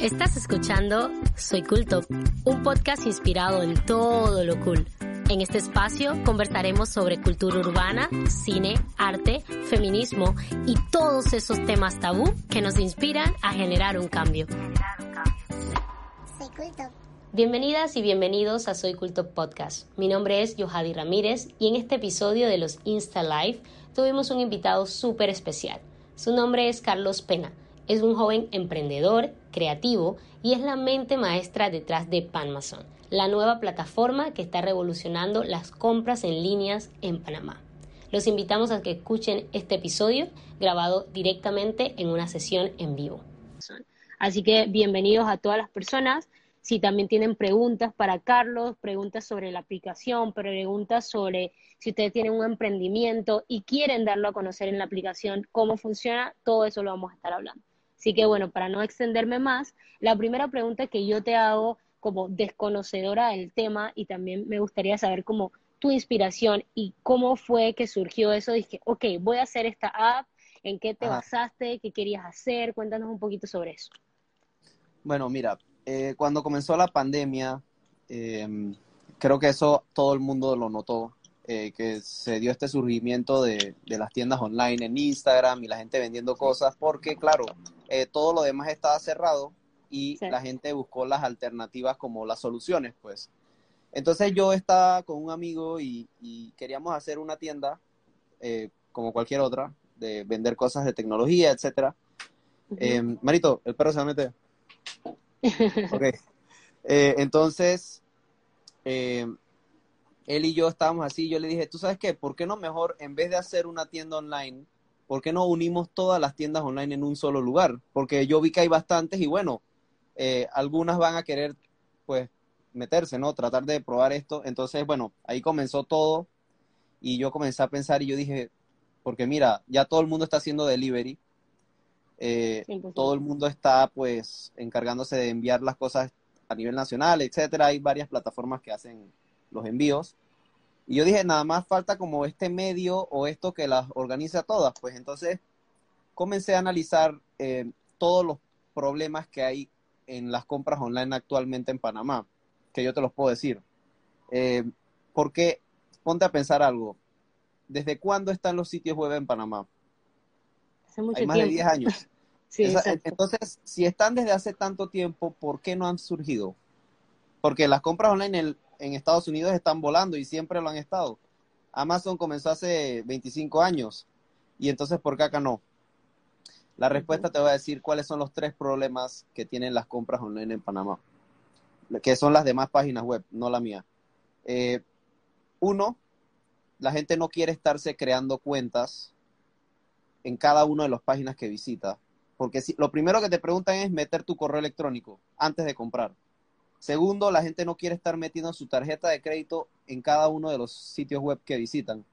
Estás escuchando Soy Culto, un podcast inspirado en todo lo cool. En este espacio conversaremos sobre cultura urbana, cine, arte, feminismo y todos esos temas tabú que nos inspiran a generar un cambio. Soy culto. Bienvenidas y bienvenidos a Soy Culto Podcast. Mi nombre es Yohadi Ramírez y en este episodio de los Insta Live tuvimos un invitado súper especial. Su nombre es Carlos Pena. Es un joven emprendedor, creativo y es la mente maestra detrás de Panmason, la nueva plataforma que está revolucionando las compras en líneas en Panamá. Los invitamos a que escuchen este episodio grabado directamente en una sesión en vivo. Así que bienvenidos a todas las personas. Si también tienen preguntas para Carlos, preguntas sobre la aplicación, preguntas sobre si ustedes tienen un emprendimiento y quieren darlo a conocer en la aplicación, cómo funciona, todo eso lo vamos a estar hablando. Así que bueno, para no extenderme más, la primera pregunta que yo te hago como desconocedora del tema y también me gustaría saber cómo tu inspiración y cómo fue que surgió eso. Dije, ok, voy a hacer esta app, ¿en qué te Ajá. basaste? ¿Qué querías hacer? Cuéntanos un poquito sobre eso. Bueno, mira, eh, cuando comenzó la pandemia, eh, creo que eso todo el mundo lo notó, eh, que se dio este surgimiento de, de las tiendas online en Instagram y la gente vendiendo cosas, porque claro, eh, todo lo demás estaba cerrado y Sí. la gente buscó las alternativas como las soluciones, pues. Entonces yo estaba con un amigo y, y queríamos hacer una tienda, eh, como cualquier otra, de vender cosas de tecnología, etcétera. Eh, Marito, el perro se va a meter. Ok. Eh, entonces, eh, él y yo estábamos así. Yo le dije, ¿tú sabes qué? ¿Por qué no mejor, en vez de hacer una tienda online, ¿por qué no unimos todas las tiendas online en un solo lugar? Porque yo vi que hay bastantes y bueno, eh, algunas van a querer, pues, meterse, ¿no? Tratar de probar esto. Entonces, bueno, ahí comenzó todo y yo comencé a pensar y yo dije, porque mira, ya todo el mundo está haciendo delivery. Eh, 100%. todo el mundo está pues encargándose de enviar las cosas a nivel nacional, etcétera. Hay varias plataformas que hacen los envíos. Y yo dije, nada más falta como este medio o esto que las organice a todas. Pues entonces comencé a analizar eh, todos los problemas que hay en las compras online actualmente en Panamá, que yo te los puedo decir. Eh, porque ponte a pensar algo. ¿Desde cuándo están los sitios web en Panamá? Hace mucho Hay más tiempo. de 10 años. Sí, Esa- exacto. entonces, si están desde hace tanto tiempo, ¿por qué no han surgido? Porque las compras online en, en Estados Unidos están volando y siempre lo han estado. Amazon comenzó hace 25 años y entonces, ¿por qué acá no? La respuesta te voy a decir cuáles son los tres problemas que tienen las compras online en Panamá, que son las demás páginas web, no la mía. Eh, uno, la gente no quiere estarse creando cuentas en cada una de las páginas que visita. Porque si, lo primero que te preguntan es meter tu correo electrónico antes de comprar. Segundo, la gente no quiere estar metiendo su tarjeta de crédito en cada uno de los sitios web que visitan.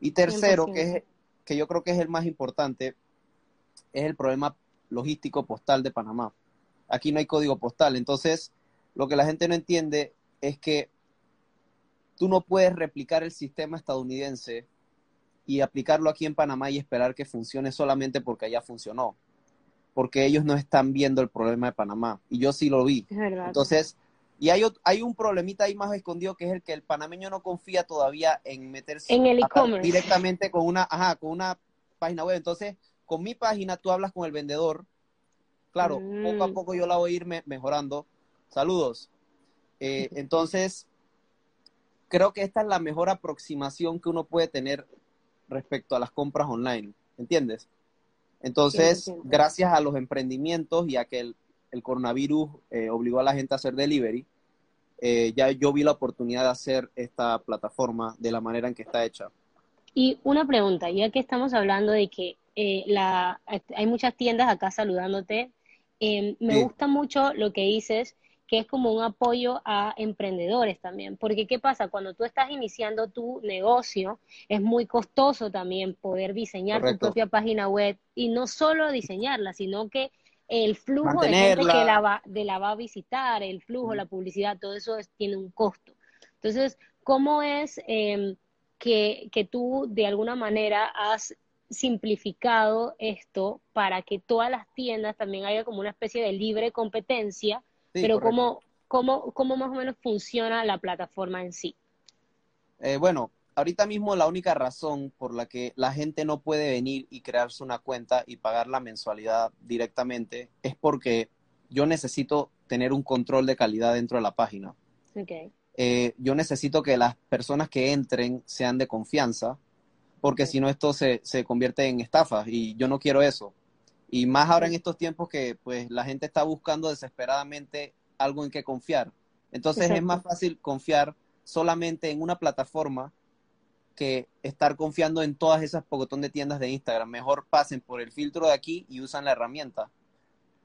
Y tercero, que, 100%. es, que yo creo que es el más importante, es el problema logístico postal de Panamá. Aquí no hay código postal. Entonces, lo que la gente no entiende es que tú no puedes replicar el sistema estadounidense y aplicarlo aquí en Panamá y esperar que funcione solamente porque allá funcionó. Porque ellos no están viendo el problema de Panamá. Y yo sí lo vi. Entonces, y hay, hay un problemita ahí más escondido que es el que el panameño no confía todavía en meterse En el e-commerce. directamente con una, ajá, con una página web. Entonces, con mi página tú hablas con el vendedor. Claro, Mm. poco a poco yo la voy a ir me- mejorando. Saludos. Eh, entonces, creo que esta es la mejor aproximación que uno puede tener respecto a las compras online. ¿Entiendes? Entonces, 100%. gracias a los emprendimientos y a que el, el coronavirus eh, obligó a la gente a hacer delivery, eh, ya yo vi la oportunidad de hacer esta plataforma de la manera en que está hecha. Y una pregunta, ya que estamos hablando de que eh, la, hay muchas tiendas acá saludándote, eh, me Sí. gusta mucho lo que dices, que es como un apoyo a emprendedores también, porque ¿qué pasa? Cuando tú estás iniciando tu negocio, es muy costoso también poder diseñar tu propia página web y no solo diseñarla, sino que el flujo de gente que la va, de la va a visitar, el flujo, la publicidad, todo eso es- tiene un costo. Entonces, ¿cómo es em, que, que tú de alguna manera has simplificado esto para que todas las tiendas también haya como una especie de libre competencia, Sí, pero cómo, cómo, cómo más o menos funciona la plataforma en sí? Eh, bueno, ahorita mismo la única razón por la que la gente no puede venir y crearse una cuenta y pagar la mensualidad directamente es porque yo necesito tener un control de calidad dentro de la página. Okay. Eh, yo necesito que las personas que entren sean de confianza, porque Ok. si no esto se, se convierte en estafa y yo no quiero eso. Y más ahora en estos tiempos que pues la gente está buscando desesperadamente algo en que confiar. Entonces es más fácil confiar solamente en una plataforma que estar confiando en todas esas pocotón de tiendas de Instagram. Mejor pasen por el filtro de aquí y usan la herramienta.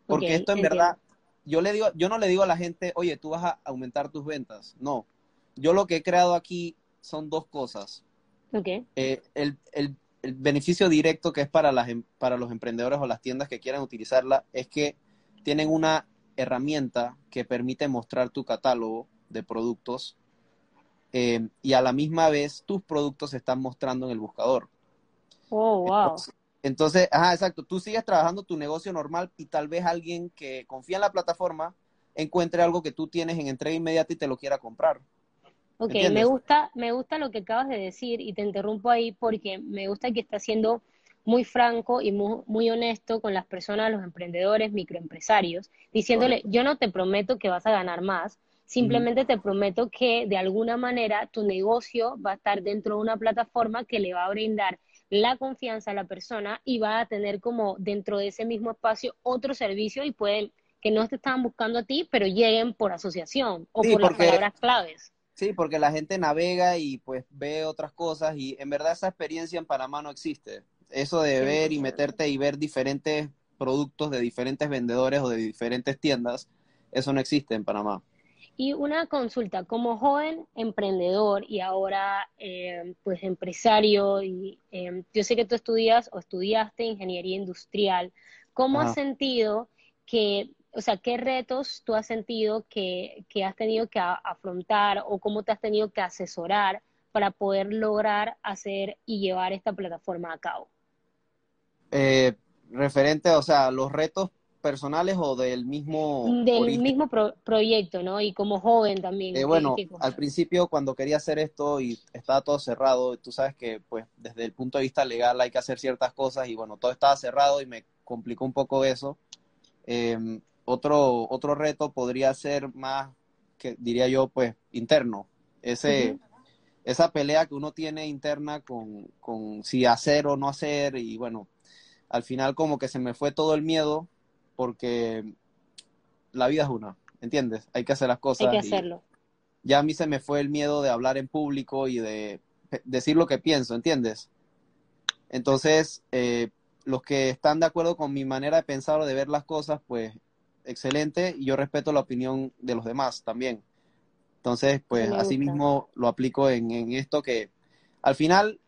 Porque esto en entiendo. verdad, yo le digo, yo no le digo a la gente, oye, tú vas a aumentar tus ventas. No. Yo lo que he creado aquí son dos cosas. Ok, Eh, el, el- el beneficio directo que es para, las, em- para los emprendedores o las tiendas que quieran utilizarla es que tienen una herramienta que permite mostrar tu catálogo de productos eh, y a la misma vez tus productos se están mostrando en el buscador. Oh, wow. Entonces, entonces, ajá, exacto, tú sigues trabajando tu negocio normal y tal vez alguien que confía en la plataforma encuentre algo que tú tienes en entrega inmediata y te lo quiera comprar. Ok, me gusta, me gusta lo que acabas de decir y te interrumpo ahí porque me gusta que estás siendo muy franco y muy, muy honesto con las personas, los emprendedores, microempresarios, diciéndole, Correcto. yo no te prometo que vas a ganar más, simplemente te prometo que de alguna manera tu negocio va a estar dentro de una plataforma que le va a brindar la confianza a la persona y va a tener como dentro de ese mismo espacio otro servicio y pueden que no te estaban buscando a ti, pero lleguen por asociación o Sí, por las palabras claves. Sí, porque la gente navega y pues ve otras cosas y en verdad esa experiencia en Panamá no existe. Eso de ver y 100%. meterte y ver diferentes productos de diferentes vendedores o de diferentes tiendas, eso no existe en Panamá. Y una consulta, como joven emprendedor y ahora eh, pues empresario, y eh, yo sé que tú estudias o estudiaste ingeniería industrial, ¿cómo has Ajá. sentido que, o sea, qué retos tú has sentido que, que has tenido que afrontar o cómo te has tenido que asesorar para poder lograr hacer y llevar esta plataforma a cabo? Eh, referente, o sea, los retos personales o del mismo Del origen. mismo pro- proyecto, ¿no? Y como joven también. Eh, ¿qué- bueno, al principio cuando quería hacer esto y estaba todo cerrado, tú sabes que pues desde el punto de vista legal hay que hacer ciertas cosas y bueno, todo estaba cerrado y me complicó un poco eso. Eh, otro, otro reto podría ser más, que diría yo, pues interno. Ese, esa pelea que uno tiene interna con, con si hacer o no hacer y bueno, al final como que se me fue todo el miedo porque la vida es una, ¿entiendes? Hay que hacer las cosas. Hay que hacerlo. ya a mí se me fue el miedo de hablar en público y de decir lo que pienso, ¿entiendes? Entonces, eh, los que están de acuerdo con mi manera de pensar o de ver las cosas, pues excelente, y yo respeto la opinión de los demás también. Entonces, pues así mismo lo aplico en, en esto que al final,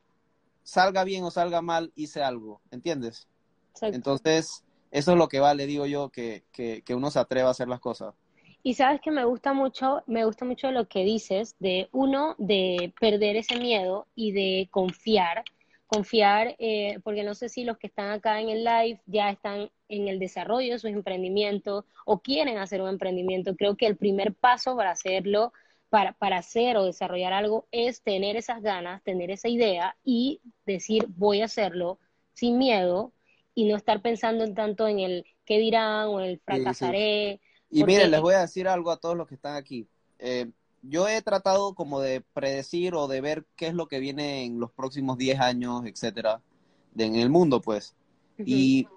salga bien o salga mal, hice algo, ¿entiendes? Exacto. Entonces, eso es lo que vale, digo yo, que, que, que uno se atreva a hacer las cosas. Y sabes que me gusta mucho, me gusta mucho lo que dices de uno, de perder ese miedo y de confiar, confiar, eh, porque no sé si los que están acá en el live ya están en el desarrollo de sus emprendimientos o quieren hacer un emprendimiento. Creo que el primer paso para hacerlo, para, para hacer o desarrollar algo, es tener esas ganas, tener esa idea y decir voy a hacerlo sin miedo y no estar pensando en tanto en el qué dirán o en el fracasaré. Y miren, les voy a decir algo a todos los que están aquí. Eh, yo he tratado como de predecir o de ver qué es lo que viene en los próximos 10 años, etcétera, de, en el mundo, pues. Y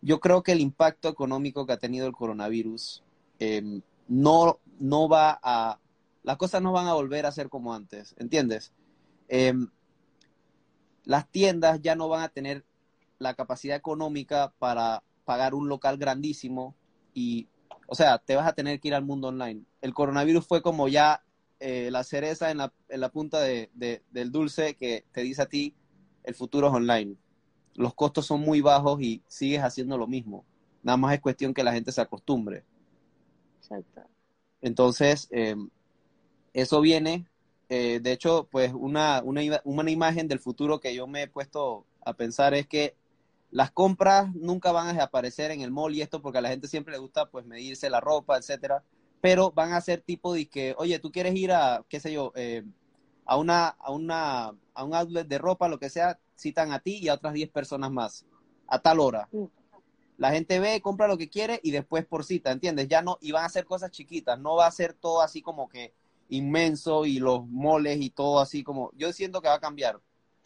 yo creo que el impacto económico que ha tenido el coronavirus eh, no, no va a... Las cosas no van a volver a ser como antes, ¿entiendes? Eh, las tiendas ya no van a tener la capacidad económica para pagar un local grandísimo y, o sea, te vas a tener que ir al mundo online. El coronavirus fue como ya eh, la cereza en la, en la punta de, de, del dulce que te dice a ti, el futuro es online. Los costos son muy bajos y sigues haciendo lo mismo. Nada más es cuestión que la gente se acostumbre. Exacto. Entonces, eh, eso viene, eh, de hecho, pues una, una, una imagen del futuro que yo me he puesto a pensar es que las compras nunca van a desaparecer en el mall y esto porque a la gente siempre le gusta pues medirse la ropa, etcétera, pero van a ser tipo de que, oye, tú quieres ir a, qué sé yo, eh, a una, a una, a un outlet de ropa, lo que sea, citan a ti y a otras 10 personas más, a tal hora. La gente ve, compra lo que quiere y después por cita, ¿entiendes? Ya no, y van a hacer cosas chiquitas, no va a ser todo así como que inmenso y los moles y todo así como, yo siento que va a cambiar.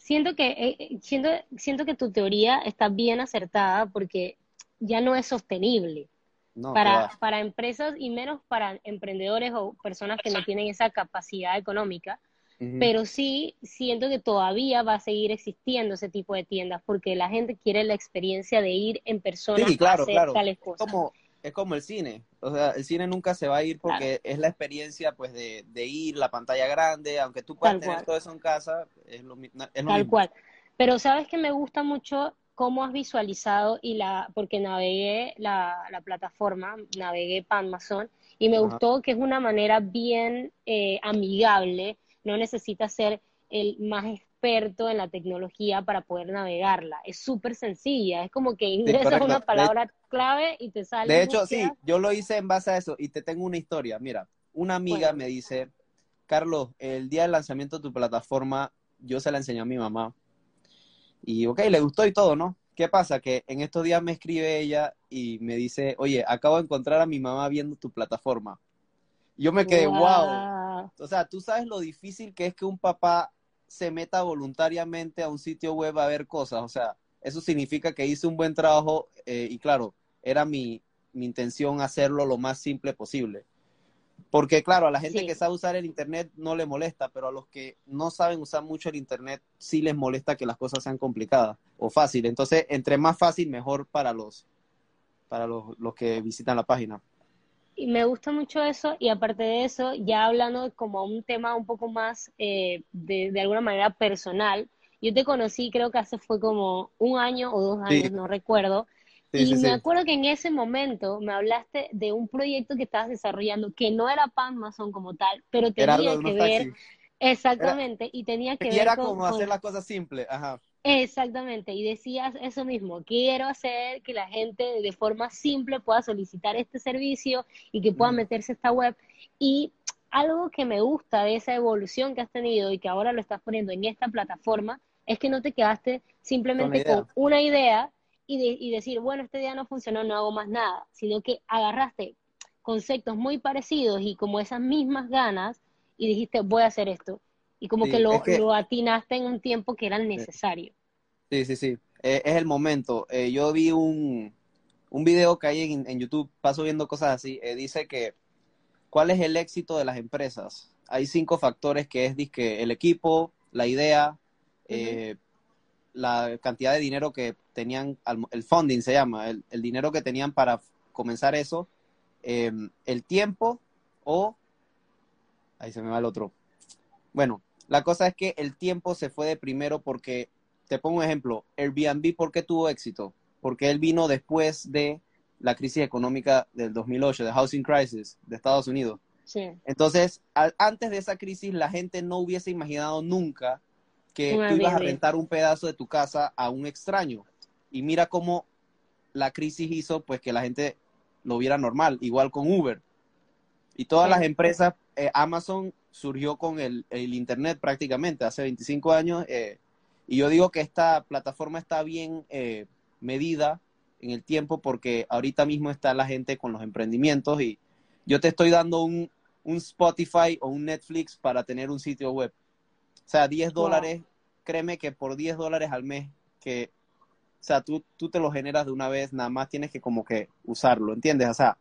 Siento que, eh, eh, siento, siento que tu teoría está bien acertada porque ya no es sostenible. No, para, para empresas y menos para emprendedores o personas que no tienen esa capacidad económica, pero sí siento que todavía va a seguir existiendo ese tipo de tiendas porque la gente quiere la experiencia de ir en persona Sí, claro, a hacer claro. tales Es cosas. como, es como el cine. O sea, el cine nunca se va a ir porque es la experiencia pues de, de ir, la pantalla grande, aunque tú puedas Tal tener cual. todo eso en casa, es lo, mi- es lo Tal mismo. cual. Pero sabes que me gusta mucho cómo has visualizado y la, porque navegué la, la plataforma, navegué Amazon y me Ajá. gustó que es una manera bien eh, amigable, no necesitas ser el más experto en la tecnología para poder navegarla. Es súper sencilla, es como que ingresas una De- palabra clave y te sale De hecho, sí, yo lo hice en base a eso y te tengo una historia. Mira, una amiga me dice, Carlos, el día del lanzamiento de tu plataforma, yo se la enseñé a mi mamá. Y ok, le gustó y todo, ¿no? ¿Qué pasa? Que en estos días me escribe ella y me dice, oye, acabo de encontrar a mi mamá viendo tu plataforma. Yo me quedé, wow. Guau. O sea, tú sabes lo difícil que es que un papá se meta voluntariamente a un sitio web a ver cosas. O sea, eso significa que hice un buen trabajo eh, y claro, era mi, mi intención hacerlo lo más simple posible. Porque claro, a la gente Sí. que sabe usar el Internet no le molesta, pero a los que no saben usar mucho el Internet sí les molesta que las cosas sean complicadas o fáciles. Entonces, entre más fácil, mejor para los, para los, los que visitan la página. Y me gusta mucho eso, y aparte de eso, ya hablando como un tema un poco más eh, de, de alguna manera personal, yo te conocí creo que hace fue como un año o dos Sí. años, no recuerdo, Sí, y sí, me acuerdo que en ese momento me hablaste de un proyecto que estabas desarrollando que no era para Amazon como tal, pero Era tenía que ver, taxis. exactamente, y tenía que Y ver era con, como con- hacer las cosas simples. Ajá. Exactamente, y decías eso mismo, quiero hacer que la gente de forma simple pueda solicitar este servicio y que pueda Ujú. meterse a esta web. Y algo que me gusta de esa evolución que has tenido y que ahora lo estás poniendo en esta plataforma es que no te quedaste simplemente Con una idea y, de- y decir, bueno, esta idea no funcionó, no hago más nada, sino que agarraste conceptos muy parecidos y como esas mismas ganas y dijiste, voy a hacer esto. Y como Sí, que lo, es que- lo atinaste en un tiempo que era necesario. Sí, sí, sí. Eh, es el momento. Eh, yo vi un, un video que hay en, en YouTube, paso viendo cosas así. eh, dice que, ¿cuál es el éxito de las empresas? Hay cinco factores que es dizque, el equipo, la idea, la cantidad de dinero que tenían, el funding se llama, el, el dinero que tenían para comenzar eso, eh, el tiempo o... Ahí se me va el otro. Bueno, la cosa es que el tiempo se fue de primero porque, te pongo un ejemplo, Airbnb, ¿por qué tuvo éxito? Porque él vino después de la crisis económica del 2008, de Housing Crisis de Estados Unidos. Sí. Entonces, al- antes de esa crisis, la gente no hubiese imaginado nunca que tú ibas a rentar un pedazo de tu casa a un extraño. Y mira cómo la crisis hizo pues que la gente lo viera normal, igual con Uber. Y todas Sí. las empresas, eh, Amazon surgió con el, el Internet prácticamente hace 25 años. eh, y yo digo que esta plataforma está bien eh, medida en el tiempo porque ahorita mismo está la gente con los emprendimientos y yo te estoy dando un, un Spotify o un Netflix para tener un sitio web. O sea, 10 Wow. dólares, créeme que por 10 dólares al mes, que, o sea, tú, tú te lo generas de una vez, nada más tienes que como que usarlo, ¿entiendes? O sea,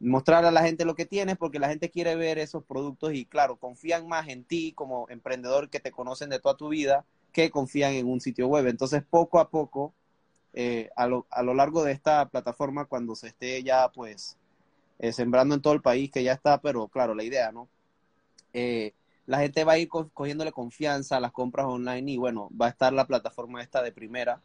mostrar a la gente lo que tienes porque la gente quiere ver esos productos y claro, confían más en ti como emprendedor que te conocen de toda tu vida que confían en un sitio web. Entonces, poco a poco, eh, a, lo, a lo largo de esta plataforma, cuando se esté ya, pues, eh, sembrando en todo el país, que ya está, pero claro, la idea, ¿no? Eh, la gente va a ir cogiéndole confianza a las compras online y bueno, va a estar la plataforma esta de primera.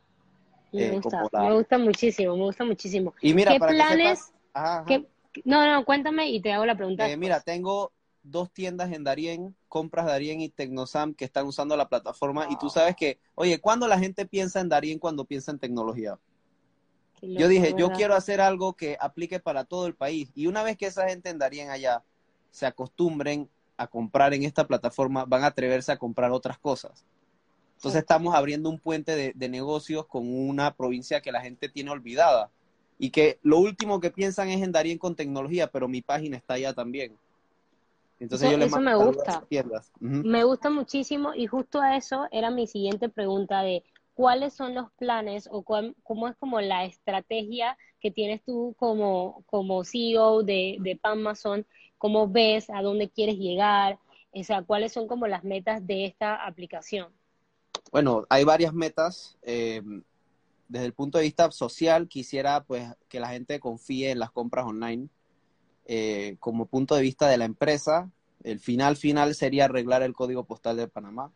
Me gusta, me gusta muchísimo, me gusta muchísimo. Y mira, ¿Qué para planes? Que sepas, ¿qué... No, no, cuéntame y te hago la pregunta. Eh, mira, tengo dos tiendas en Darien, compras Darien y Tecnosam que están usando la plataforma y tú sabes que, oye, ¿cuándo la gente piensa en Darien cuando piensa en tecnología? Loco, yo dije, yo quiero hacer algo que aplique para todo el país y una vez que esa gente en Darien allá se acostumbren a comprar en esta plataforma, van a atreverse a comprar otras cosas. Entonces estamos abriendo un puente de, de negocios con una provincia que la gente tiene olvidada y que lo último que piensan es en Darien con tecnología, pero mi página está allá también. Entonces eso, yo le eso me gusta. Uh -huh. Me gusta muchísimo y justo a eso era mi siguiente pregunta de cuáles son los planes o cuál, cómo es como la estrategia que tienes tú como, como CEO de, de Amazon, cómo ves a dónde quieres llegar, o sea, cuáles son como las metas de esta aplicación. Bueno, hay varias metas. Eh, desde el punto de vista social, quisiera pues que la gente confíe en las compras online. Eh, como punto de vista de la empresa, el final final sería arreglar el código postal de Panamá.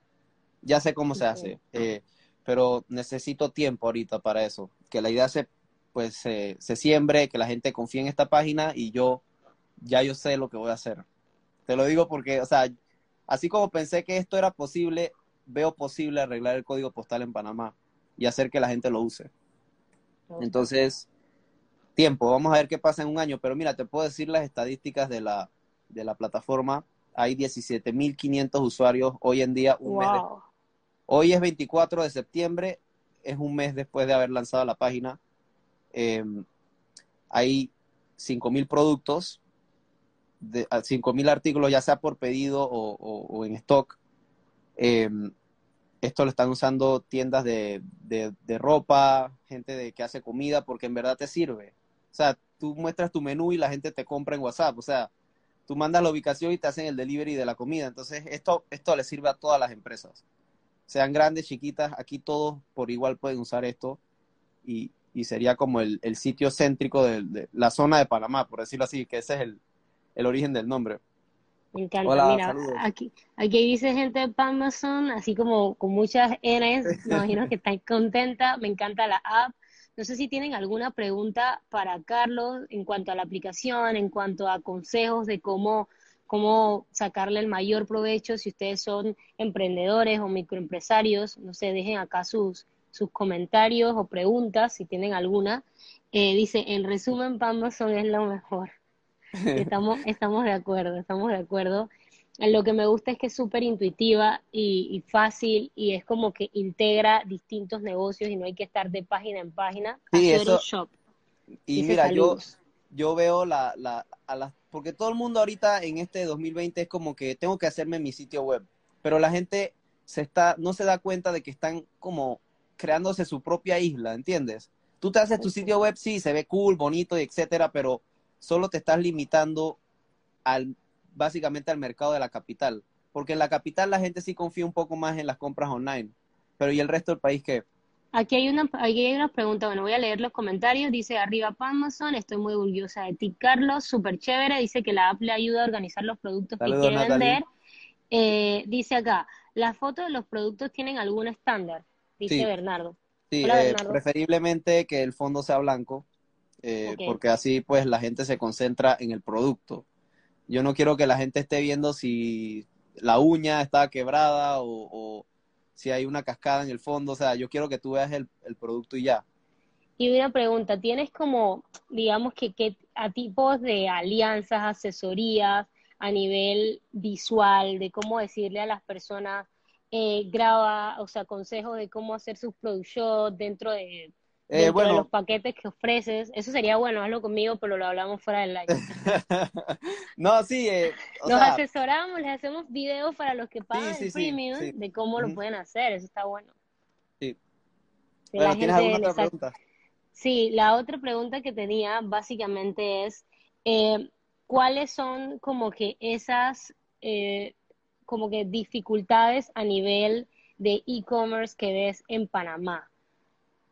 Ya sé cómo se hace, eh, pero necesito tiempo ahorita para eso. Que la idea se pues se, se siembre, que la gente confíe en esta página y yo ya yo sé lo que voy a hacer. Te lo digo porque, o sea, así como pensé que esto era posible, veo posible arreglar el código postal en Panamá y hacer que la gente lo use. Entonces, tiempo, vamos a ver qué pasa en un año, pero mira, te puedo decir las estadísticas de la, de la plataforma. Hay 17.500 usuarios hoy en día, un wow. mes. Hoy es 24 de septiembre, es un mes después de haber lanzado la página. Eh, hay 5.000 productos, de, 5.000 artículos, ya sea por pedido o, o, o en stock. Eh, esto lo están usando tiendas de, de, ropa, gente de que hace comida, porque en verdad te sirve. O sea, tú muestras tu menú y la gente te compra en WhatsApp. O sea, tú mandas la ubicación y te hacen el delivery de la comida. Entonces, esto, esto le sirve a todas las empresas. Sean grandes, chiquitas, aquí todos por igual pueden usar esto. Y, y sería como el, el sitio céntrico de, de, la zona de Panamá, por decirlo así, que ese es el, el origen del nombre. Me encanta. Hola, Mira, aquí, aquí dice gente de Amazon, así como con muchas N's, me imagino que están contenta. Me encanta la app. No sé si tienen alguna pregunta para Carlos en cuanto a la aplicación, en cuanto a consejos de cómo, cómo sacarle el mayor provecho si ustedes son emprendedores o microempresarios. No sé, dejen acá sus, sus comentarios o preguntas si tienen alguna. Eh, dice, en resumen, Amazon es lo mejor. Estamos, estamos de acuerdo, estamos de acuerdo. Lo que me gusta es que es súper intuitiva y, y, fácil y es como que integra distintos negocios y no hay que estar de página en página. Sí, eso. Shop. Y mira, yo, yo veo la, la, a las, porque todo el mundo ahorita en este 2020 es como que tengo que hacerme mi sitio web, pero la gente se está, no se da cuenta de que están como creándose su propia isla, ¿entiendes? Tú te haces tu sitio web, sí, se ve cool, bonito y etcétera, pero solo te estás limitando al básicamente al mercado de la capital, porque en la capital la gente sí confía un poco más en las compras online, pero ¿y el resto del país qué? Aquí hay una, aquí hay una pregunta, bueno, voy a leer los comentarios, dice arriba Amazon, estoy muy orgullosa de ti, Carlos, súper chévere, dice que la app le ayuda a organizar los productos Saludos, que quiere vender, eh, dice acá, las fotos de los productos tienen algún estándar, dice sí. Bernardo. Sí, Hola, eh, Bernardo. preferiblemente que el fondo sea blanco, eh, okay. porque así pues la gente se concentra en el producto. Yo no quiero que la gente esté viendo si la uña está quebrada o, o si hay una cascada en el fondo, o sea, yo quiero que tú veas el, el producto y ya. Y una pregunta, ¿tienes como, digamos que, que a tipos de alianzas, asesorías a nivel visual, de cómo decirle a las personas, eh, graba, o sea, consejos de cómo hacer sus product dentro de eh, bueno, de los paquetes que ofreces. Eso sería bueno, hazlo conmigo, pero lo hablamos fuera del live. no, sí. Eh, Nos sea... asesoramos, les hacemos videos para los que pagan sí, sí, el premium sí, de cómo lo pueden hacer. Eso está bueno. Sí. Bueno, ¿Tienes alguna otra pregunta? Sí, la otra pregunta que tenía básicamente es, eh, ¿cuáles son como que esas, eh, como que dificultades a nivel de e-commerce que ves en Panamá?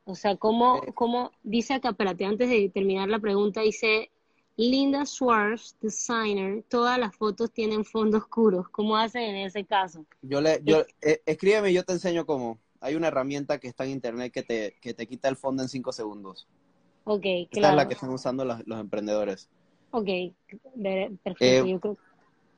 O sea, ¿cómo, Eh. cómo dice acá, espérate, antes de terminar la pregunta, dice Linda Schwartz, designer, todas las fotos tienen fondo oscuros. ¿Cómo hacen en ese caso? Yo le, yo, eh, escríbeme, yo te enseño cómo. Hay una herramienta que está en internet que te, que te quita el fondo en cinco segundos. Ok, Esta claro. es la que están usando los, los emprendedores. Ok, perfecto. Eh, yo creo-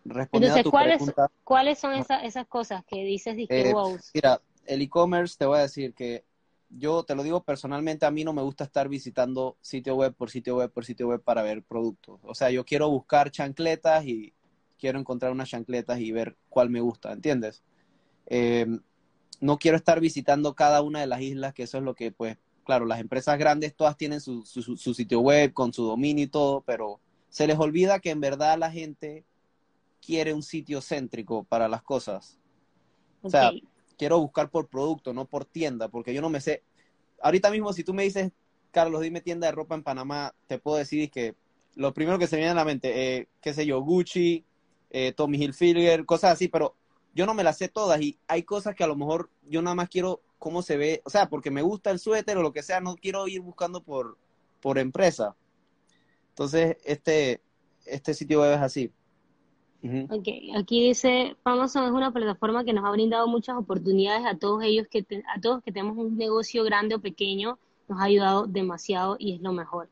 Entonces, a tu ¿cuáles, pregunta, ¿cuáles son esas, esas cosas que dices, dije, Eh, wow? mira, el e-commerce te voy a decir que yo te lo digo personalmente, a mí no me gusta estar visitando sitio web por sitio web por sitio web para ver productos. O sea, yo quiero buscar chancletas y quiero encontrar unas chancletas y ver cuál me gusta, ¿entiendes? Eh, no quiero estar visitando cada una de las islas, que eso es lo que, pues, claro, las empresas grandes todas tienen su, su, sitio web con su dominio y todo, pero se les olvida que en verdad la gente quiere un sitio céntrico para las cosas. O sea. Quiero buscar por producto, no por tienda, porque yo no me sé. Ahorita mismo, si tú me dices, Carlos, dime tienda de ropa en Panamá, te puedo decir que lo primero que se viene a la mente, eh, qué sé yo, Gucci, eh, Tommy Hilfiger, cosas así, pero yo no me las sé todas y hay cosas que a lo mejor yo nada más quiero cómo se ve, o sea, porque me gusta el suéter o lo que sea, no quiero ir buscando por, por empresa. Entonces, este, este sitio web es así. Ok, aquí dice, Amazon es una plataforma que nos ha brindado muchas oportunidades a todos ellos que te- a todos que tenemos un negocio grande o pequeño, nos ha ayudado demasiado y es lo mejor.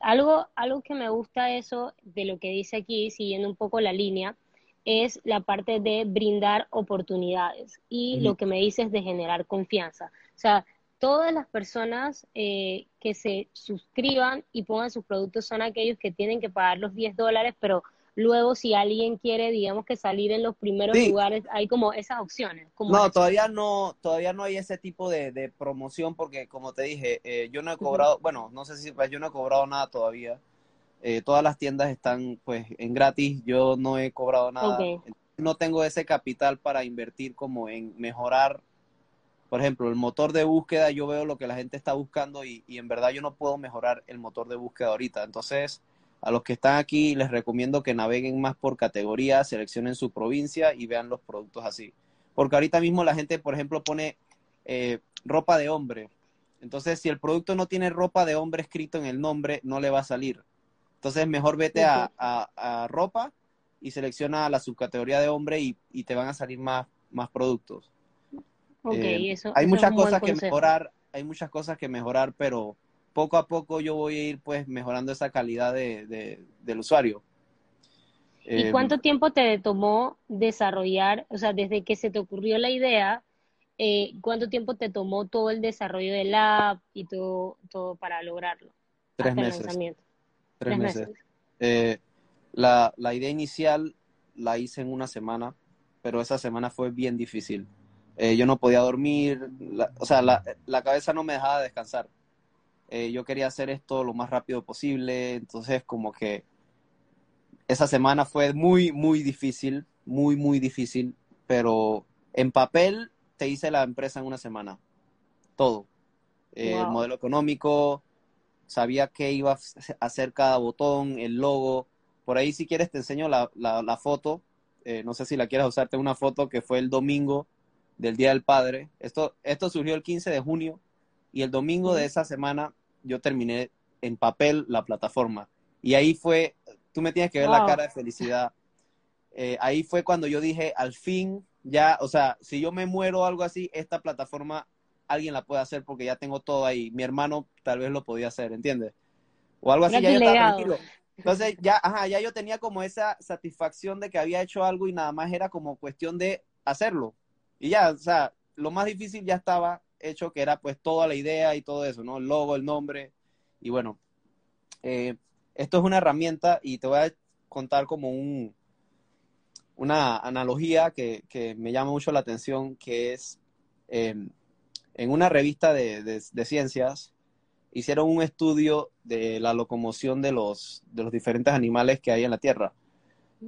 Algo, algo que me gusta eso de lo que dice aquí, siguiendo un poco la línea, es la parte de brindar oportunidades y lo que me dices de generar confianza. O sea, todas las personas eh, que se suscriban y pongan sus productos son aquellos que tienen que pagar los 10 dólares, pero luego si alguien quiere, digamos que salir en los primeros Sí. lugares, hay como esas opciones. Como No, todavía no, todavía no hay ese tipo de, de promoción porque, como te dije, eh, yo no he cobrado, bueno, no sé si pues, yo no he cobrado nada todavía. Eh, todas las tiendas están pues en gratis, yo no he cobrado nada. No tengo ese capital para invertir como en mejorar, por ejemplo, el motor de búsqueda, yo veo lo que la gente está buscando y, y en verdad yo no puedo mejorar el motor de búsqueda ahorita. Entonces, a los que están aquí les recomiendo que naveguen más por categoría, seleccionen su provincia y vean los productos así. Porque ahorita mismo la gente, por ejemplo, pone eh, ropa de hombre. Entonces, si el producto no tiene ropa de hombre escrito en el nombre, no le va a salir. Entonces, mejor vete a, a- a ropa y selecciona la subcategoría de hombre y, y te van a salir más, más productos. Ok, Eh, eso, hay eso muchas cosas que mejorar, hay muchas cosas que mejorar, pero poco a poco yo voy a ir pues mejorando esa calidad de, de- del usuario. ¿Y Eh, cuánto tiempo te tomó desarrollar, o sea, desde que se te ocurrió la idea, eh, cuánto tiempo te tomó todo el desarrollo del app y todo, todo para lograrlo? tres meses, tres meses. Eh, la, la idea inicial la hice en una semana, pero esa semana fue bien difícil. Eh, yo no podía dormir, la- o sea, la, la cabeza no me dejaba descansar. Eh, yo quería hacer esto lo más rápido posible, entonces como que esa semana fue muy, muy difícil, muy, muy difícil, pero en papel te hice la empresa en una semana, todo. Eh, El modelo económico, sabía qué iba a hacer cada botón, el logo. Por ahí si quieres te enseño la, la, la foto, Eh, no sé si la quieres usar, tengo una foto que fue el domingo del Día del Padre. Esto, esto surgió el 15 de junio y el domingo de esa semana yo terminé en papel la plataforma. Y ahí fue, tú me tienes que ver la cara de felicidad. Eh, ahí fue cuando yo dije, al fin, ya, o sea, si yo me muero o algo así, esta plataforma alguien la puede hacer porque ya tengo todo ahí. Mi hermano tal vez lo podía hacer, ¿entiendes? O algo así, ya yo estaba tranquilo. Entonces, ya, ajá, ya yo tenía como esa satisfacción de que había hecho algo y nada más era como cuestión de hacerlo. Y ya, o sea, lo más difícil ya estaba hecho, que era pues toda la idea y todo eso, ¿no? El logo, el nombre. Y bueno, eh, esto es una herramienta y te voy a contar como un, una analogía que, que me llama mucho la atención, que es eh, en una revista de, de- de ciencias, hicieron un estudio de la locomoción de los, de los diferentes animales que hay en la Tierra.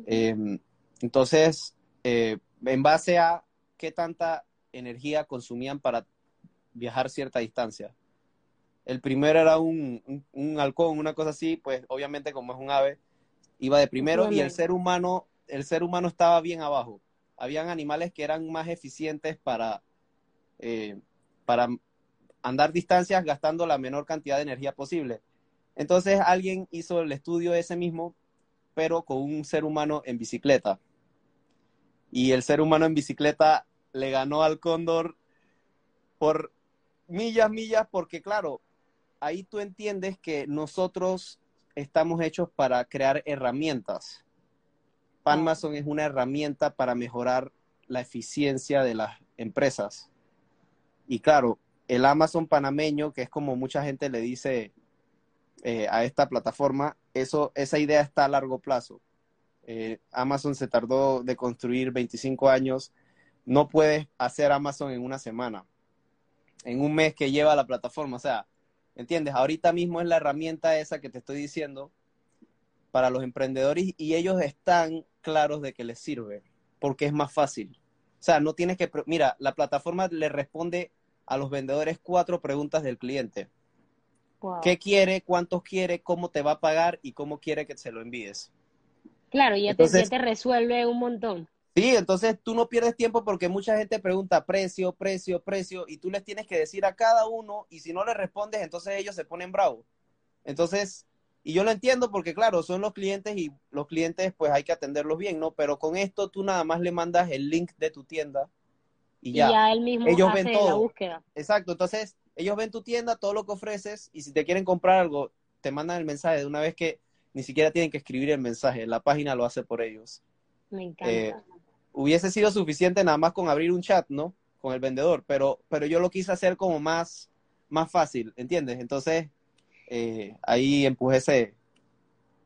Eh, entonces, en base a qué tanta energía consumían para viajar cierta distancia. El primero era un, un, un halcón, una cosa así, pues obviamente como es un ave, iba de primero y el ser humano, el ser humano estaba bien abajo. Habían animales que eran más eficientes para eh, para andar distancias gastando la menor cantidad de energía posible. Entonces alguien hizo el estudio ese mismo, pero con un ser humano en bicicleta. Y el ser humano en bicicleta le ganó al cóndor por millas, millas, porque claro, ahí tú entiendes que nosotros estamos hechos para crear herramientas. Panmason es una herramienta para mejorar la eficiencia de las empresas. Y claro, el Amazon panameño, que es como mucha gente le dice eh, a esta plataforma, eso, esa idea está a largo plazo. Eh, Amazon se tardó de construir 25 años. No puedes hacer Amazon en una semana, en un mes que lleva la plataforma. O sea, ¿entiendes? Ahorita mismo es la herramienta esa que te estoy diciendo para los emprendedores y ellos están claros de que les sirve porque es más fácil. O sea, no tienes que, mira, la plataforma le responde a los vendedores cuatro preguntas del cliente. ¿Qué quiere? ¿Cuántos quiere? ¿Cómo te va a pagar? ¿Y cómo quiere que se lo envíes? Claro, ya, te, ya te resuelve un montón. Sí, entonces tú no pierdes tiempo porque mucha gente pregunta precio, precio, precio, y tú les tienes que decir a cada uno, y si no le respondes, entonces ellos se ponen bravos. Entonces, y yo lo entiendo porque, claro, son los clientes y los clientes, pues hay que atenderlos bien, ¿no? Pero con esto tú nada más le mandas el link de tu tienda y ya. Y ya él mismo ellos hace ven todo. la búsqueda. Exacto, entonces ellos ven tu tienda, todo lo que ofreces, y si te quieren comprar algo, te mandan el mensaje de una vez que ni siquiera tienen que escribir el mensaje, la página lo hace por ellos. Me encanta. Eh, hubiese sido suficiente nada más con abrir un chat, ¿no? Con el vendedor, pero, pero yo lo quise hacer como más, más fácil, ¿entiendes? Entonces, eh, ahí empujé ese,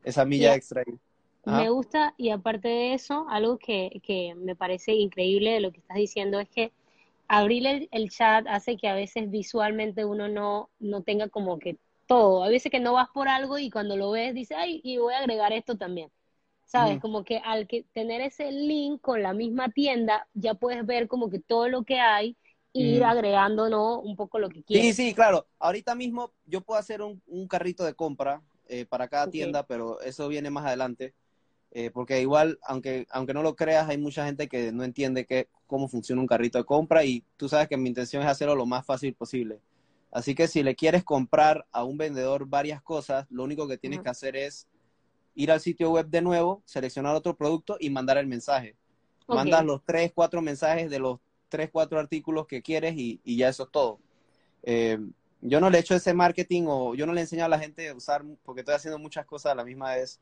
esa milla Y- extra. ahí. Me gusta y aparte de eso, algo que, que me parece increíble de lo que estás diciendo es que abrir el, el chat hace que a veces visualmente uno no, no tenga como que todo. A veces que no vas por algo y cuando lo ves dices, ay, y voy a agregar esto también. ¿Sabes? Como que al que tener ese link con la misma tienda, ya puedes ver como que todo lo que hay e ir Ujú. agregando, ¿no? Un poco lo que Sí, quieres. sí, claro. Ahorita mismo yo puedo hacer un, un carrito de compra eh, para cada tienda, pero eso viene más adelante. Eh, porque igual, aunque, aunque no lo creas, hay mucha gente que no entiende que, cómo funciona un carrito de compra y tú sabes que mi intención es hacerlo lo más fácil posible. Así que si le quieres comprar a un vendedor varias cosas, lo único que tienes que hacer es ir al sitio web de nuevo, seleccionar otro producto y mandar el mensaje. Ok. Mandas los tres, cuatro mensajes de los tres, cuatro artículos que quieres y, y ya eso es todo. Eh, yo no le echo ese marketing o yo no le enseño a la gente a usar, porque estoy haciendo muchas cosas a la misma vez,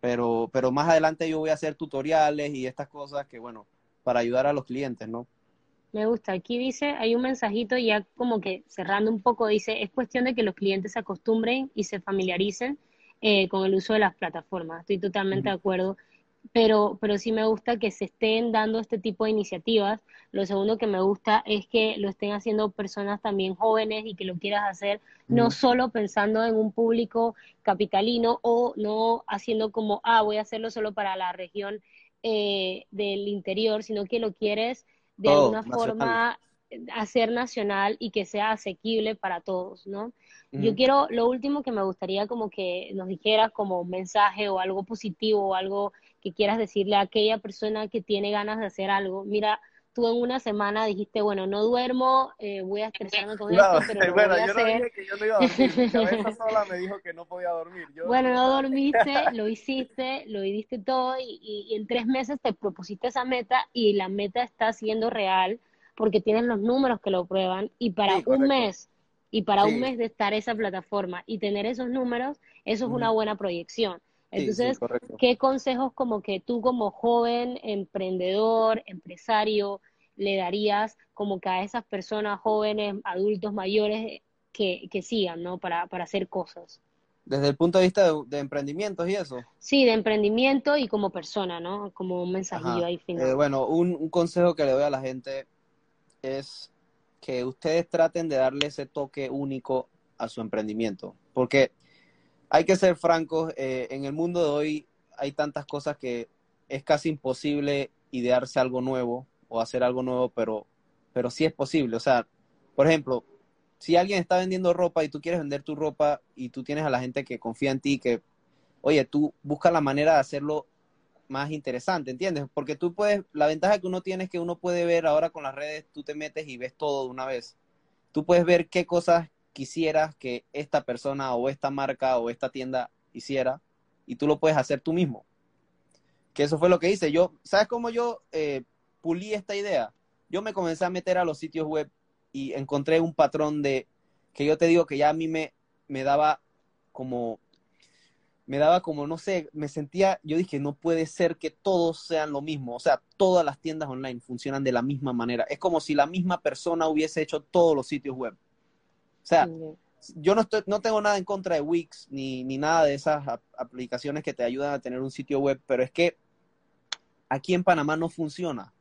pero, pero más adelante yo voy a hacer tutoriales y estas cosas que, bueno, para ayudar a los clientes, ¿no? Me gusta. Aquí dice, hay un mensajito ya como que cerrando un poco, dice, es cuestión de que los clientes se acostumbren y se familiaricen eh, con el uso de las plataformas. Estoy totalmente de acuerdo. Pero, pero sí me gusta que se estén dando este tipo de iniciativas. Lo segundo que me gusta es que lo estén haciendo personas también jóvenes y que lo quieras hacer no solo pensando en un público capitalino o no haciendo como, ah, voy a hacerlo solo para la región eh, del interior, sino que lo quieres de alguna nacional. forma hacer nacional y que sea asequible para todos, ¿no? Yo quiero, lo último que me gustaría como que nos dijeras como mensaje o algo positivo o algo que quieras decirle a aquella persona que tiene ganas de hacer algo. Mira, tú en una semana dijiste, bueno, no duermo, eh, voy a estresarme con No, esto, pero lo bueno, voy a yo no hacer. dije que yo no iba a dormir. Mi cabeza sola me dijo que no podía dormir. Yo, Bueno, no dormiste, lo hiciste, lo diste todo y, y- y en tres meses te propusiste esa meta y la meta está siendo real porque tienes los números que lo prueban y para Sí, un mes y para Sí. un mes de estar esa plataforma y tener esos números, eso es una buena proyección. Sí, sí, Entonces, correcto. ¿qué consejos como que tú como joven, emprendedor, empresario, le darías como que a esas personas jóvenes, adultos mayores que, que sigan, ¿no? Para, para hacer cosas. Desde el punto de vista de, de emprendimientos y eso. Sí, de emprendimiento y como persona, ¿no? Como un mensajillo Ajá. ahí Eh, final. bueno, un, un consejo que le doy a la gente es que ustedes traten de darle ese toque único a su emprendimiento. Porque hay que ser francos, eh, en el mundo de hoy hay tantas cosas que es casi imposible idearse algo nuevo o hacer algo nuevo, pero, pero sí es posible. O sea, por ejemplo, si alguien está vendiendo ropa y tú quieres vender tu ropa y tú tienes a la gente que confía en ti, que, oye, tú busca la manera de hacerlo más interesante, ¿entiendes? Porque tú puedes, la ventaja que uno tiene es que uno puede ver ahora con las redes, tú te metes y ves todo de una vez. Tú puedes ver qué cosas quisieras que esta persona o esta marca o esta tienda hiciera y tú lo puedes hacer tú mismo. Que eso fue lo que hice. Yo, ¿sabes cómo yo eh, pulí esta idea? Yo me comencé a meter a los sitios web y encontré un patrón de que yo te digo que ya a mí me, me daba como me daba como, no sé, me sentía, yo dije, no puede ser que todos sean lo mismo, o sea, todas las tiendas online funcionan de la misma manera. Es como si la misma persona hubiese hecho todos los sitios web. O sea, yo no, estoy, no tengo nada en contra de Wix ni, ni nada de esas aplicaciones que te ayudan a tener un sitio web, pero es que aquí en Panamá no funciona.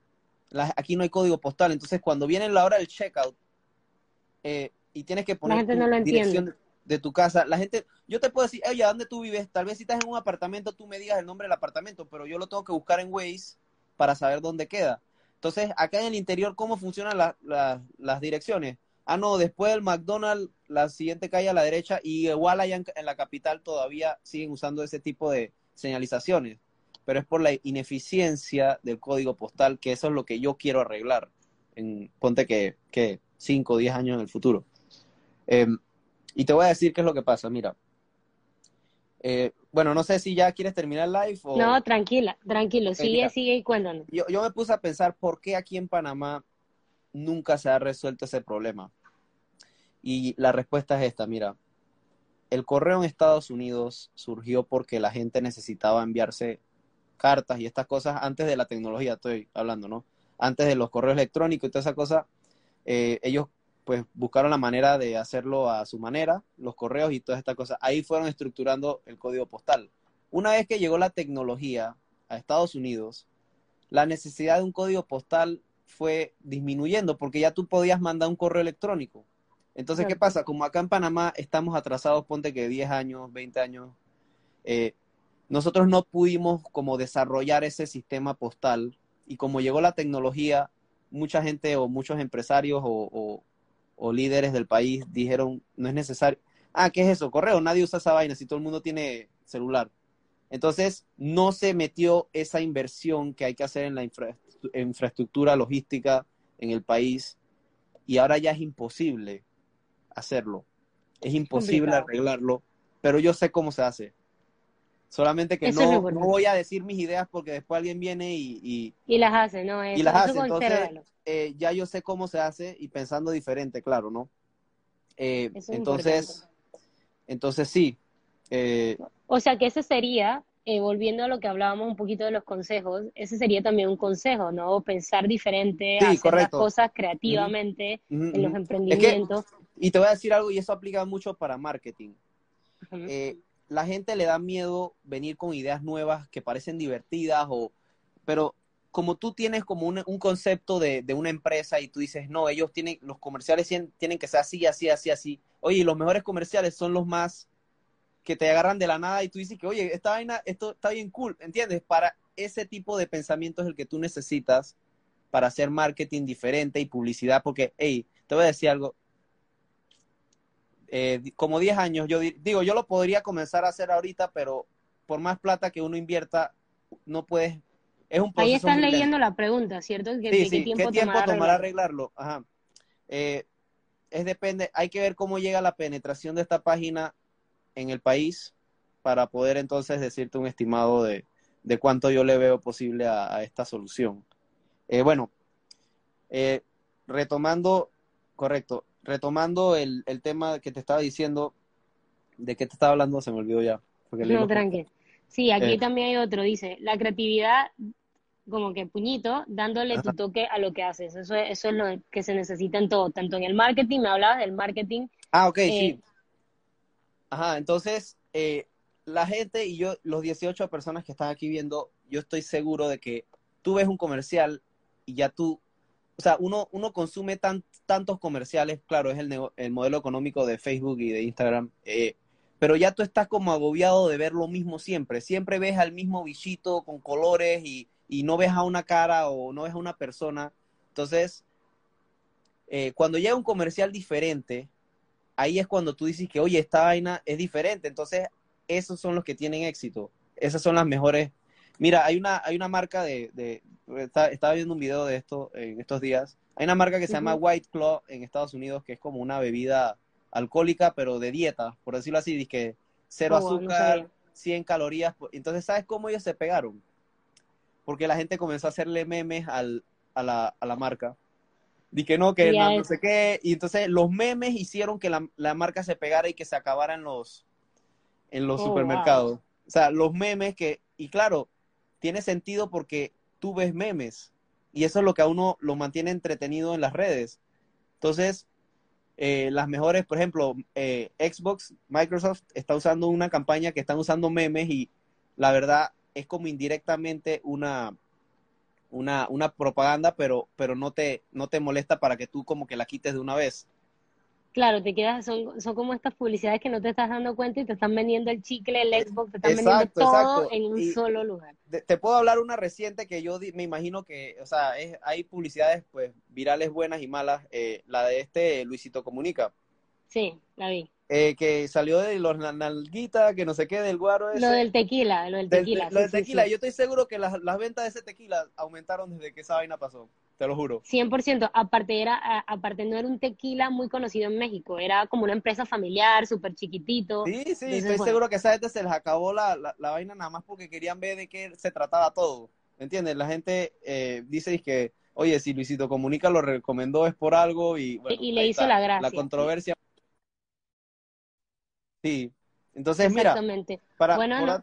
aquí no hay código postal, entonces cuando viene la hora del checkout eh, y tienes que poner tu dirección de tu casa, la gente, yo te puedo decir, oye, ¿dónde tú vives? Tal vez si estás en un apartamento, tú me digas el nombre del apartamento, pero yo lo tengo que buscar en Waze para saber dónde queda. Entonces, acá en el interior, ¿cómo funcionan las direcciones? Ah, no, después del McDonald's, la siguiente calle a la derecha, y igual allá en, la capital todavía siguen usando ese tipo de señalizaciones, pero es por la ineficiencia del código postal, que eso es lo que yo quiero arreglar. En, ponte que, que 5 o 10 años en el futuro. Em, y te voy a decir qué es lo que pasa, mira. Eh, bueno, no sé si ya quieres terminar el live o... No, tranquila, tranquilo, sigue, sigue y cuéntanos. Yo, yo me puse a pensar por qué aquí en Panamá nunca se ha resuelto ese problema. Y la respuesta es esta, mira. El correo en Estados Unidos surgió porque la gente necesitaba enviarse cartas y estas cosas antes de la tecnología, estoy hablando, ¿no? Antes de los correos electrónicos y toda esa cosa, eh, ellos pues buscaron la manera de hacerlo a su manera, los correos y todas estas cosas. Ahí fueron estructurando el código postal. Una vez que llegó la tecnología a Estados Unidos, la necesidad de un código postal fue disminuyendo porque ya tú podías mandar un correo electrónico. Entonces, ¿qué pasa? Como acá en Panamá estamos atrasados, ponte que 10 años, 20 años, eh, nosotros no pudimos como desarrollar ese sistema postal y como llegó la tecnología, mucha gente o muchos empresarios o, o líderes del país dijeron, no es necesario. Ah, ¿qué es eso? Correo, nadie usa esa vaina si todo el mundo tiene celular. Entonces, no se metió esa inversión que hay que hacer en la infraestructura logística en el país y ahora ya es imposible hacerlo. Es imposible arreglarlo, pero yo sé cómo se hace. Solamente que no, voy a decir mis ideas porque después alguien viene y... Y, las hace, ¿no? y las hace. Entonces, eh, ya yo sé cómo se hace y pensando diferente, claro, ¿no? Eh, entonces, entonces sí. Eh, o sea que ese sería, volviendo a lo que hablábamos un poquito de los consejos, ese sería también un consejo, ¿no? Pensar diferente, hacer las cosas creativamente en los emprendimientos. y te voy a decir algo, y eso aplica mucho para marketing la gente le da miedo venir con ideas nuevas que parecen divertidas o pero como tú tienes como un, concepto de, una empresa y tú dices, no, ellos tienen, los comerciales tienen, que ser así, así, así, así. Oye, los mejores comerciales son los más que te agarran de la nada y tú dices que, oye, esta vaina, esto está bien cool, ¿entiendes? Para ese tipo de pensamiento el que tú necesitas para hacer marketing diferente y publicidad, porque, hey, te voy a decir algo, eh, como 10 años, yo digo, yo lo podría comenzar a hacer ahorita, pero por más plata que uno invierta, no puedes, es un Ahí están leyendo la pregunta, ¿cierto? ¿Qué, sí, tiempo, ¿Qué tiempo tomará, arreglarlo? Ajá. Eh, es depende, hay que ver cómo llega la penetración de esta página en el país para poder entonces decirte un estimado de, de cuánto yo le veo posible a, esta solución. Eh, bueno, retomando, correcto, retomando el, el, tema que te estaba diciendo, ¿de qué te estaba hablando? Se me olvidó ya. No, tranqui. Sí, aquí eh. también hay otro, dice, la creatividad como que puñito, dándole tu toque a lo que haces. Eso, eso es lo que se necesita en todo, tanto en el marketing, me hablabas del marketing. Ah, ok, sí. Eh, Ajá, entonces, eh, la gente y yo, los 18 personas que están aquí viendo, yo estoy seguro de que tú ves un comercial y ya tú o sea, uno, uno consume tan, tantos comerciales, claro, es el, el, modelo económico de Facebook y de Instagram, eh, pero ya tú estás como agobiado de ver lo mismo siempre. Siempre ves al mismo bichito con colores y, y no ves a una cara o no ves a una persona. Entonces, eh, cuando llega un comercial diferente, ahí es cuando tú dices que, oye, esta vaina es diferente. Entonces, esos son los que tienen éxito. Esas son las mejores Mira, hay una, hay una marca de, de está- estaba viendo un video de esto en estos días. Hay una marca que se llama. White Claw en Estados Unidos, que es como una bebida alcohólica, pero de dieta, por decirlo así, que cero Oh, no azúcar, sabía. 100 calorías. Entonces, ¿sabes cómo ellos se pegaron? Porque la gente comenzó a hacerle memes al, a, la, a la marca. Di que no, que no, no sé qué. Y entonces los memes hicieron que la, la marca se pegara y que se acabara en los, en los Oh, supermercados. O sea, los memes que, y claro, tiene sentido porque tú ves memes y eso es lo que a uno lo mantiene entretenido en las redes. Entonces, eh, las mejores, por ejemplo, eh, Xbox, Microsoft está usando una campaña que están usando memes y la verdad es como indirectamente una, una, una propaganda, pero, pero no te, no te molesta para que tú como que la quites de una vez. Claro, te quedas, son, son como estas publicidades que no te estás dando cuenta y te están vendiendo el chicle, el Xbox, te están vendiendo todo exacto. en un Y- solo lugar. te puedo hablar una reciente que yo di- me imagino que, o sea, es, hay publicidades pues virales buenas y malas. eh, la de este Luisito Comunica, Sí, la vi. eh, que salió de los na- nalguita, que no sé qué, del guaro ese. Lo del tequila, lo del Del- tequila. lo del sí, tequila. sí. Yo estoy seguro que las, las ventas de ese tequila aumentaron desde que esa vaina pasó. Te lo juro. 100%, aparte era, aparte no era un tequila muy conocido en México, era como una empresa familiar, súper chiquitito. Sí, sí, Entonces, estoy bueno. seguro que esa gente se les acabó la, la, la vaina nada más porque querían ver de qué se trataba todo. ¿Entiendes? La gente eh, dice que, oye, si Luisito Comunica lo recomendó es por algo y, bueno, Y le hizo está, la gracia. La controversia. Sí. Entonces, mira, Exactamente. para Bueno, no.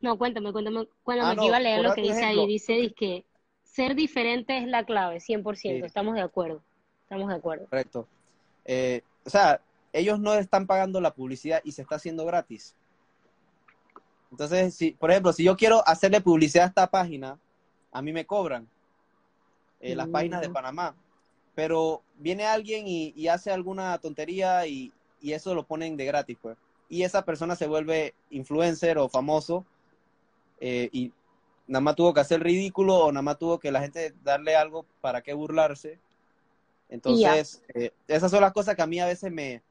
No, cuéntame, cuéntame, cuéntame Ah, que iba a no, leer lo que dice ahí. Dice, dice que ser diferente es la clave, 100%. Sí. Estamos de acuerdo. Estamos de acuerdo. Correcto. Eh, o sea, ellos no están pagando la publicidad y se está haciendo gratis. Entonces, si, por ejemplo, si yo quiero hacerle publicidad a esta página, a mí me cobran eh, las Mm. páginas de Panamá. Pero viene alguien y, y hace alguna tontería y, y eso lo ponen de gratis, pues. Y esa persona se vuelve influencer o famoso eh, y nada más tuvo que hacer ridículo o nada más tuvo que la gente darle algo para que burlarse. Entonces, eh, esas son las cosas que a mí a veces me,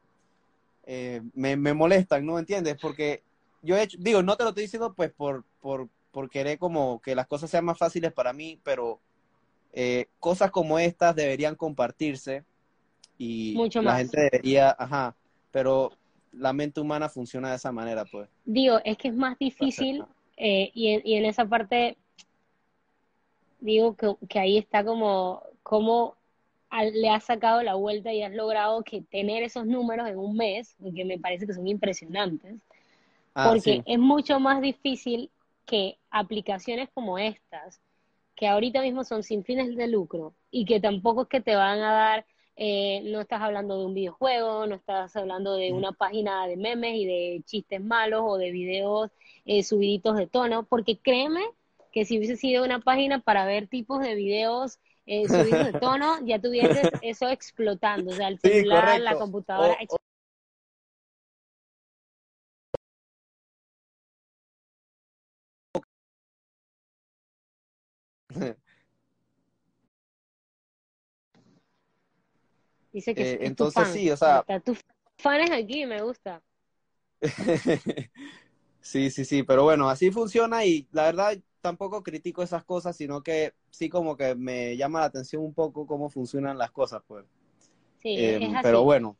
eh, me, me molestan, ¿no entiendes? Porque yo he hecho, digo, no te lo estoy diciendo pues por, por, por querer como que las cosas sean más fáciles para mí, pero eh, cosas como estas deberían compartirse y Mucho la más. gente debería, ajá, pero la mente humana funciona de esa manera, pues. Digo, es que es más difícil eh, y, en, y en esa parte digo que, que ahí está como, como le has sacado la vuelta y has logrado que tener esos números en un mes, que me parece que son impresionantes, Ah, porque sí. es mucho más difícil que aplicaciones como estas, que ahorita mismo son sin fines de lucro y que tampoco es que te van a dar, eh, no estás hablando de un videojuego, no estás hablando de Ujú. una página de memes y de chistes malos o de videos eh, subiditos de tono, porque créeme que si hubiese sido una página para ver tipos de videos eh, subidos de tono, ya tuvieses eso explotando, o sea, el Sí, celular, la computadora, O- dice que Eh, es, es tu entonces fan. sí, o sea- tus fanes aquí, me gusta. Sí, sí, sí, pero bueno, así funciona y la verdad tampoco critico esas cosas, sino que sí como que me llama la atención un poco cómo funcionan las cosas, pues. Sí, Eh, es así. pero bueno,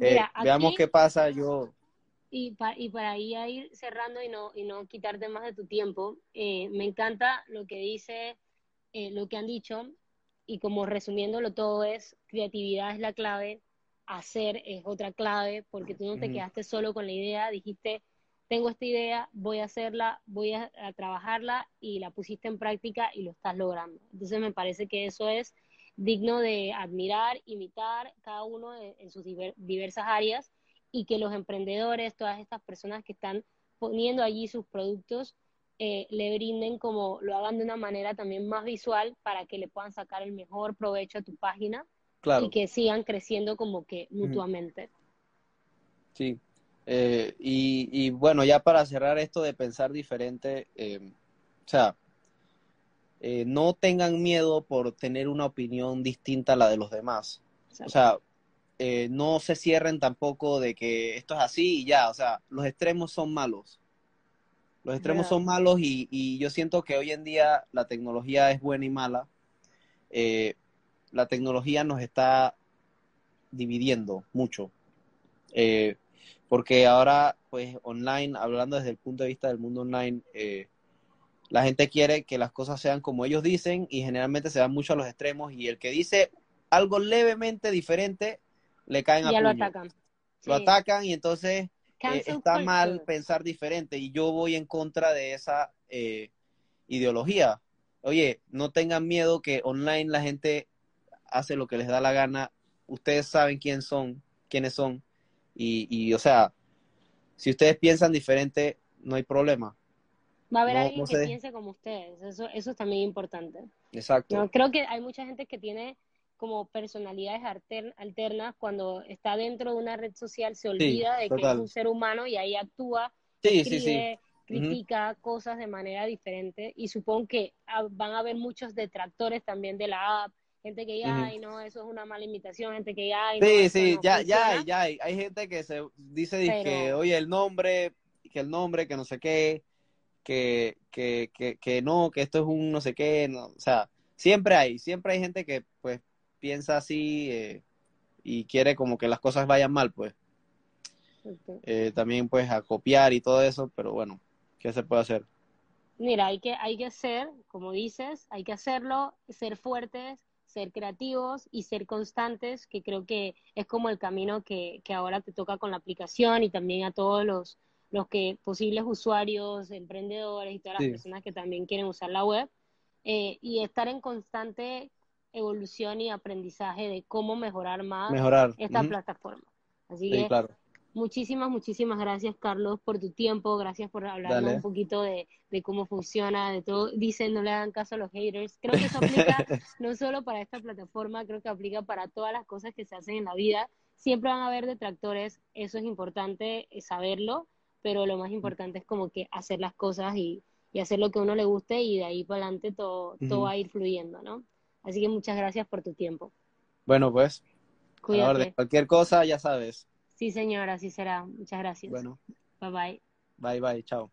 eh, Mira, veamos qué pasa. Yo, Y, pa- y para ir cerrando y no, y no quitarte más de tu tiempo, eh, me encanta lo que dice, lo que han dicho, y como resumiéndolo todo es, creatividad es la clave, hacer es otra clave, porque tú no te quedaste solo con la idea, dijiste, tengo esta idea, voy a hacerla, voy a, a trabajarla, y la pusiste en práctica y lo estás logrando. Entonces me parece que eso es digno de admirar, imitar cada uno en, en sus diver- diversas áreas y que los emprendedores, todas estas personas que están poniendo allí sus productos, eh, le brinden como lo hagan de una manera también más visual para que le puedan sacar el mejor provecho a tu página claro, y que sigan creciendo como que mutuamente. sí. Eh, y, y bueno, ya para cerrar esto de pensar diferente, eh, o sea, eh, no tengan miedo por tener una opinión distinta a la de los demás. O sea, eh, no se cierren tampoco de que esto es así y ya, o sea, los extremos son malos. Los extremos son malos y, y yo siento que hoy en día la tecnología es buena y mala. Eh, la tecnología nos está dividiendo mucho. Eh, porque ahora, pues, online, hablando desde el punto de vista del mundo online, eh, la gente quiere que las cosas sean como ellos dicen y generalmente se van mucho a los extremos y el que dice algo levemente diferente le caen a Ya lo puño. atacan. Lo Sí. atacan y entonces eh, está mal pensar diferente y yo voy en contra de esa eh, ideología. Oye, no tengan miedo que online la gente hace lo que les da la gana. Ustedes saben quién son, quiénes son y, y o sea, si ustedes piensan diferente, no hay problema. Va a haber No- alguien no que se- piense como ustedes. Eso, eso es también importante. Exacto. No, creo que hay mucha gente que tiene como personalidades alter- alternas cuando está dentro de una red social se olvida de que total. es un ser humano y ahí actúa, sí, sí, sí. escribe, critica cosas de manera diferente y supongo que van a haber muchos detractores también de la app, gente que diga, Ujú. ay no, eso es una mala imitación, gente que diga, ay no, Sí, sí, no ya, ya funciona". hay, ya hay. Hay gente que se dice Pero- oye, el nombre, que el nombre, que no sé qué, que, que, que, que no, que esto es un no sé qué, no, o sea, siempre hay, siempre hay gente que pues piensa así eh, y quiere como que las cosas vayan mal, pues, Eh, también pues a copiar y todo eso, pero bueno, ¿qué se puede hacer? Mira, hay que, hay que hacer, como dices, hay que hacerlo, ser fuertes, ser creativos y ser constantes, que creo que es como el camino que, que ahora te toca con la aplicación y también a todos los, los que posibles usuarios, emprendedores y todas las Sí. personas que también quieren usar la web, eh, y estar en constante evolución y aprendizaje de cómo mejorar más Mejorar. esta plataforma. Así Sí, que claro. Muchísimas, muchísimas gracias, Carlos, por tu tiempo. Gracias por hablarnos Dale. un poquito de, de cómo funciona, de todo. Dicen, no le hagan caso a los haters. Creo que eso aplica no solo para esta plataforma, creo que aplica para todas las cosas que se hacen en la vida. Siempre van a haber detractores, eso es importante eh, saberlo, pero lo más importante es como que hacer las cosas y, y hacer lo que a uno le guste y de ahí para adelante todo, todo va a ir fluyendo, ¿no? Así que muchas gracias por tu tiempo. Bueno, pues. Cuídate. cualquier cosa, ya sabes. Sí, señora, así será. Muchas gracias. Bueno, Bye bye. bye, bye, chao.